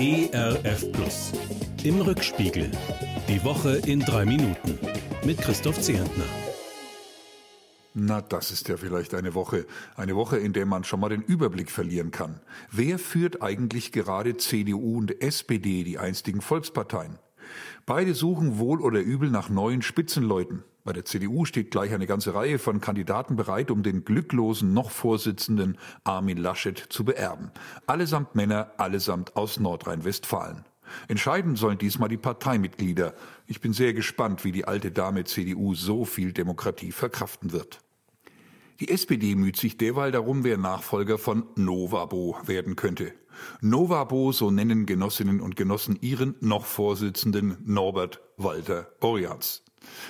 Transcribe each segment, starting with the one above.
ERF Plus. Im Rückspiegel. Die Woche in drei Minuten. Mit Christoph Zehentner. Na, das ist ja vielleicht eine Woche. Eine Woche, in der man schon mal den Überblick verlieren kann. Wer führt eigentlich gerade CDU und SPD, die einstigen Volksparteien? Beide suchen wohl oder übel nach neuen Spitzenleuten. Bei der CDU steht gleich eine ganze Reihe von Kandidaten bereit, um den glücklosen noch Vorsitzenden Armin Laschet zu beerben. Allesamt Männer, allesamt aus Nordrhein-Westfalen. Entscheiden sollen diesmal die Parteimitglieder. Ich bin sehr gespannt, wie die alte Dame CDU so viel Demokratie verkraften wird. Die SPD müht sich derweil darum, wer Nachfolger von Novabo werden könnte. Novabo, so nennen Genossinnen und Genossen ihren noch Vorsitzenden Norbert Walter Borjans.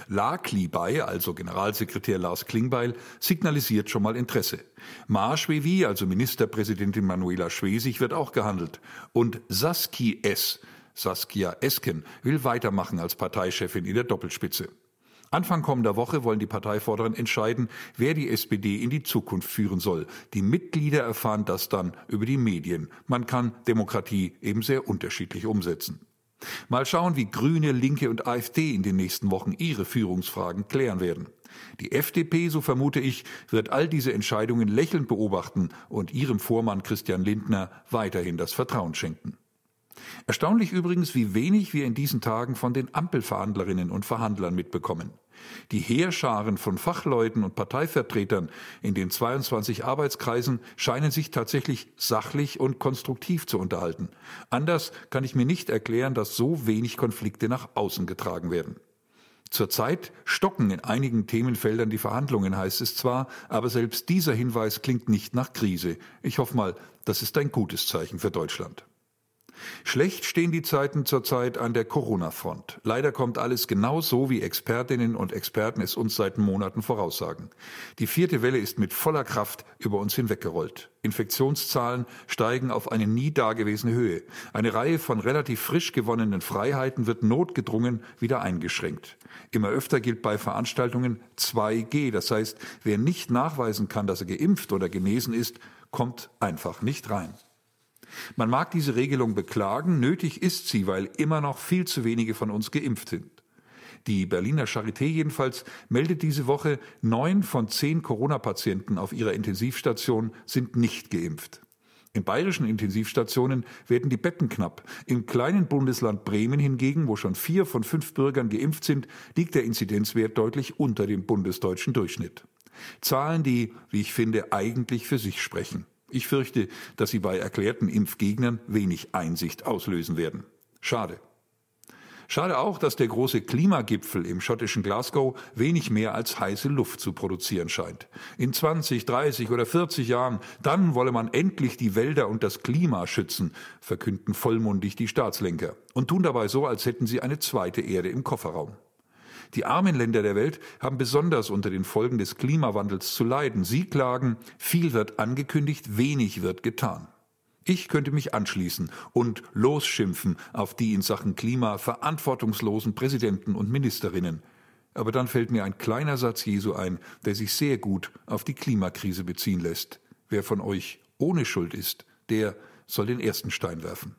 La Klibay, also Generalsekretär Lars Klingbeil, signalisiert schon mal Interesse. Ma Schwevi, also Ministerpräsidentin Manuela Schwesig, wird auch gehandelt. Und Saski S., Saskia Esken, will weitermachen als Parteichefin in der Doppelspitze. Anfang kommender Woche wollen die Parteivorderen entscheiden, wer die SPD in die Zukunft führen soll. Die Mitglieder erfahren das dann über die Medien. Man kann Demokratie eben sehr unterschiedlich umsetzen. Mal schauen, wie Grüne, Linke und AfD in den nächsten Wochen ihre Führungsfragen klären werden. Die FDP, so vermute ich, wird all diese Entscheidungen lächelnd beobachten und ihrem Vormann Christian Lindner weiterhin das Vertrauen schenken. Erstaunlich übrigens, wie wenig wir in diesen Tagen von den Ampelverhandlerinnen und Verhandlern mitbekommen. Die Heerscharen von Fachleuten und Parteivertretern in den 22 Arbeitskreisen scheinen sich tatsächlich sachlich und konstruktiv zu unterhalten. Anders kann ich mir nicht erklären, dass so wenig Konflikte nach außen getragen werden. Zurzeit stocken in einigen Themenfeldern die Verhandlungen, heißt es zwar, aber selbst dieser Hinweis klingt nicht nach Krise. Ich hoffe mal, das ist ein gutes Zeichen für Deutschland. Schlecht stehen die Zeiten zurzeit an der Corona-Front. Leider kommt alles genau so, wie Expertinnen und Experten es uns seit Monaten voraussagen. Die vierte Welle ist mit voller Kraft über uns hinweggerollt. Infektionszahlen steigen auf eine nie dagewesene Höhe. Eine Reihe von relativ frisch gewonnenen Freiheiten wird notgedrungen wieder eingeschränkt. Immer öfter gilt bei Veranstaltungen 2G. Das heißt, wer nicht nachweisen kann, dass er geimpft oder genesen ist, kommt einfach nicht rein. Man mag diese Regelung beklagen, nötig ist sie, weil immer noch viel zu wenige von uns geimpft sind. Die Berliner Charité jedenfalls meldet diese Woche, neun von zehn Corona-Patienten auf ihrer Intensivstation sind nicht geimpft. In bayerischen Intensivstationen werden die Betten knapp. Im kleinen Bundesland Bremen hingegen, wo schon vier von fünf Bürgern geimpft sind, liegt der Inzidenzwert deutlich unter dem bundesdeutschen Durchschnitt. Zahlen, die, wie ich finde, eigentlich für sich sprechen. Ich fürchte, dass sie bei erklärten Impfgegnern wenig Einsicht auslösen werden. Schade. Schade auch, dass der große Klimagipfel im schottischen Glasgow wenig mehr als heiße Luft zu produzieren scheint. In 20, 30 oder 40 Jahren, dann wolle man endlich die Wälder und das Klima schützen, verkünden vollmundig die Staatslenker und tun dabei so, als hätten sie eine zweite Erde im Kofferraum. Die armen Länder der Welt haben besonders unter den Folgen des Klimawandels zu leiden. Sie klagen, viel wird angekündigt, wenig wird getan. Ich könnte mich anschließen und losschimpfen auf die in Sachen Klima verantwortungslosen Präsidenten und Ministerinnen. Aber dann fällt mir ein kleiner Satz Jesu ein, der sich sehr gut auf die Klimakrise beziehen lässt. Wer von euch ohne Schuld ist, der soll den ersten Stein werfen.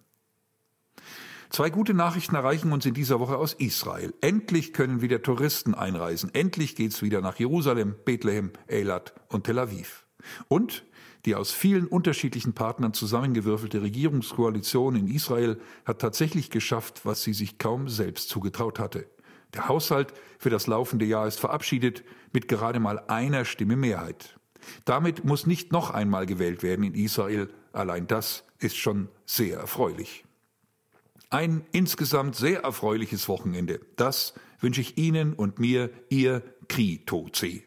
Zwei gute Nachrichten erreichen uns in dieser Woche aus Israel. Endlich können wieder Touristen einreisen. Endlich geht's wieder nach Jerusalem, Bethlehem, Eilat und Tel Aviv. Und die aus vielen unterschiedlichen Partnern zusammengewürfelte Regierungskoalition in Israel hat tatsächlich geschafft, was sie sich kaum selbst zugetraut hatte. Der Haushalt für das laufende Jahr ist verabschiedet mit gerade mal einer Stimme Mehrheit. Damit muss nicht noch einmal gewählt werden in Israel. Allein das ist schon sehr erfreulich. Ein insgesamt sehr erfreuliches Wochenende. Das wünsche ich Ihnen und mir, Ihr Kritoce.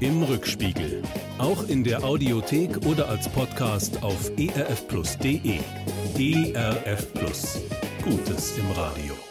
Im Rückspiegel. Auch in der Audiothek oder als Podcast auf erfplus.de. ERF Plus. Gutes im Radio.